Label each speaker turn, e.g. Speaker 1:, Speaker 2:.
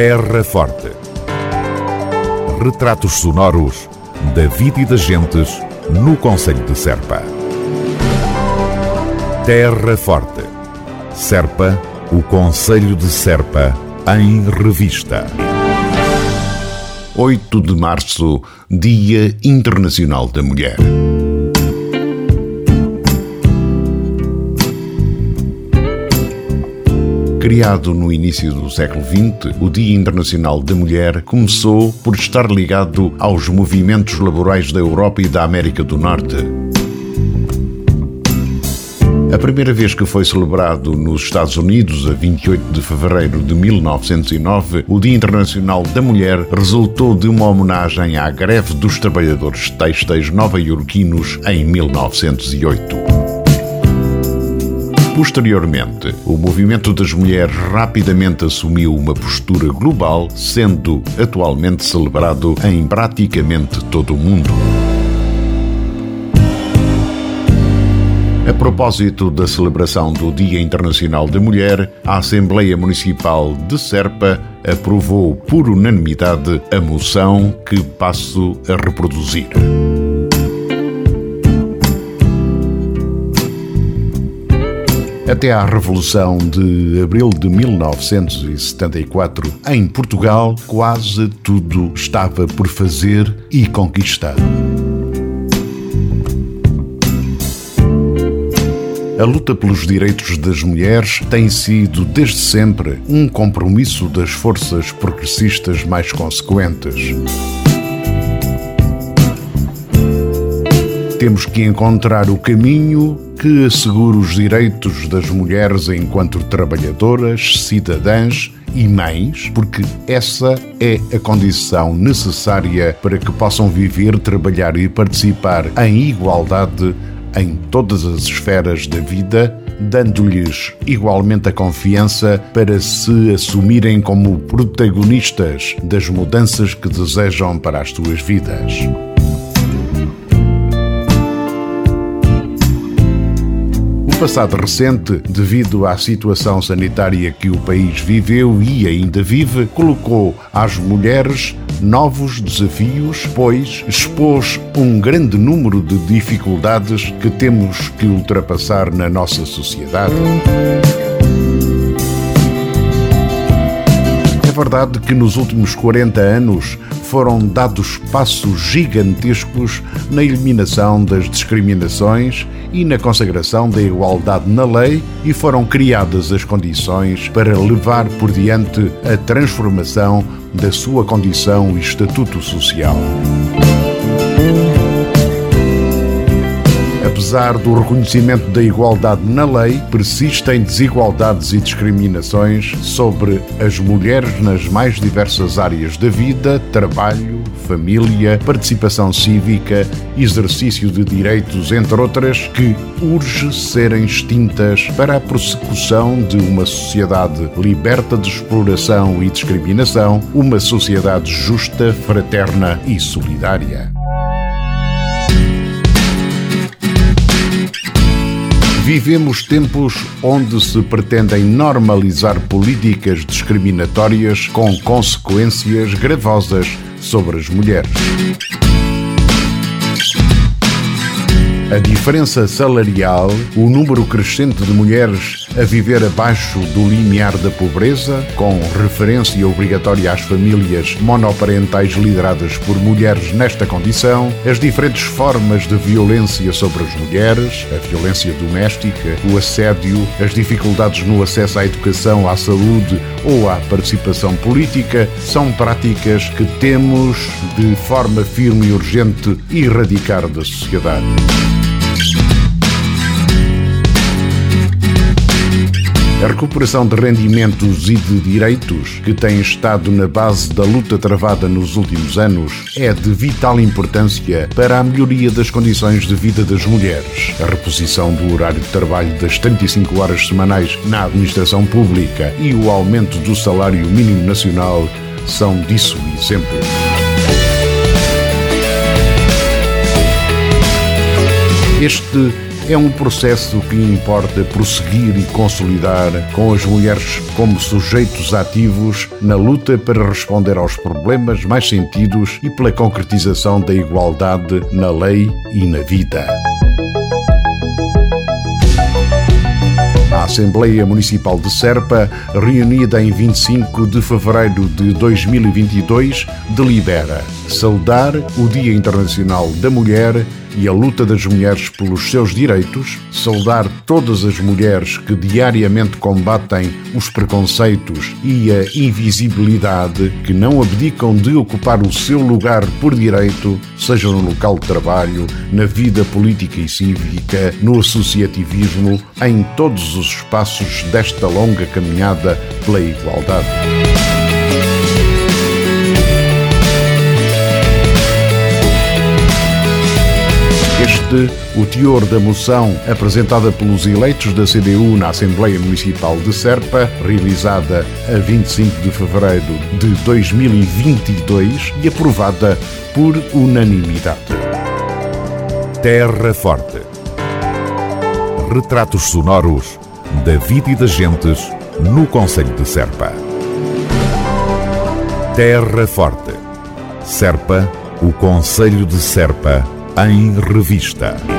Speaker 1: Terra Forte. Retratos sonoros da vida e das gentes no Conselho de Serpa. Terra Forte. Serpa, o Conselho de Serpa, em revista. 8 de março, Dia Internacional da Mulher. Criado no início do século XX, o Dia Internacional da Mulher começou por estar ligado aos movimentos laborais da Europa e da América do Norte. A primeira vez que foi celebrado nos Estados Unidos, a 28 de fevereiro de 1909, o Dia Internacional da Mulher resultou de uma homenagem à greve dos trabalhadores têxteis nova-iorquinos em 1908. Posteriormente, o movimento das mulheres rapidamente assumiu uma postura global, sendo atualmente celebrado em praticamente todo o mundo. A propósito da celebração do Dia Internacional da Mulher, a Assembleia Municipal de Serpa aprovou por unanimidade a moção que passo a reproduzir. Até à Revolução de Abril de 1974, em Portugal, quase tudo estava por fazer e conquistar. A luta pelos direitos das mulheres tem sido, desde sempre, um compromisso das forças progressistas mais consequentes. Temos que encontrar o caminho que assegure os direitos das mulheres enquanto trabalhadoras, cidadãs e mães, porque essa é a condição necessária para que possam viver, trabalhar e participar em igualdade em todas as esferas da vida, dando-lhes igualmente a confiança para se assumirem como protagonistas das mudanças que desejam para as suas vidas. Passado recente, devido à situação sanitária que o país viveu e ainda vive, colocou às mulheres novos desafios, pois expôs um grande número de dificuldades que temos que ultrapassar na nossa sociedade. É verdade que nos últimos 40 anos foram dados passos gigantescos na eliminação das discriminações e na consagração da igualdade na lei e foram criadas as condições para levar por diante a transformação da sua condição e estatuto social. Apesar do reconhecimento da igualdade na lei, persistem desigualdades e discriminações sobre as mulheres nas mais diversas áreas da vida, trabalho, família, participação cívica, exercício de direitos, entre outras, que urge serem extintas para a prossecução de uma sociedade liberta de exploração e discriminação, uma sociedade justa, fraterna e solidária. Vivemos tempos onde se pretendem normalizar políticas discriminatórias com consequências gravosas sobre as mulheres. A diferença salarial, o número crescente de mulheres a viver abaixo do limiar da pobreza, com referência obrigatória às famílias monoparentais lideradas por mulheres nesta condição, as diferentes formas de violência sobre as mulheres, a violência doméstica, o assédio, as dificuldades no acesso à educação, à saúde ou à participação política, são práticas que temos de forma firme e urgente erradicar da sociedade. A recuperação de rendimentos e de direitos, que tem estado na base da luta travada nos últimos anos, é de vital importância para a melhoria das condições de vida das mulheres. A reposição do horário de trabalho das 35 horas semanais na administração pública e o aumento do salário mínimo nacional são disso exemplo. Este é um processo que importa prosseguir e consolidar com as mulheres como sujeitos ativos na luta para responder aos problemas mais sentidos e pela concretização da igualdade na lei e na vida. A Assembleia Municipal de Serpa, reunida em 25 de fevereiro de 2022, delibera saudar o Dia Internacional da Mulher e a luta das mulheres pelos seus direitos, saudar todas as mulheres que diariamente combatem os preconceitos e a invisibilidade, que não abdicam de ocupar o seu lugar por direito, seja no local de trabalho, na vida política e cívica, no associativismo, em todos os espaços desta longa caminhada pela igualdade. Este, o teor da moção apresentada pelos eleitos da CDU na Assembleia Municipal de Serpa, realizada a 25 de fevereiro de 2022 e aprovada por unanimidade.
Speaker 2: Terra Forte. Retratos sonoros da vida e das gentes no Conselho de Serpa. Terra Forte. Serpa, o Conselho de Serpa em revista.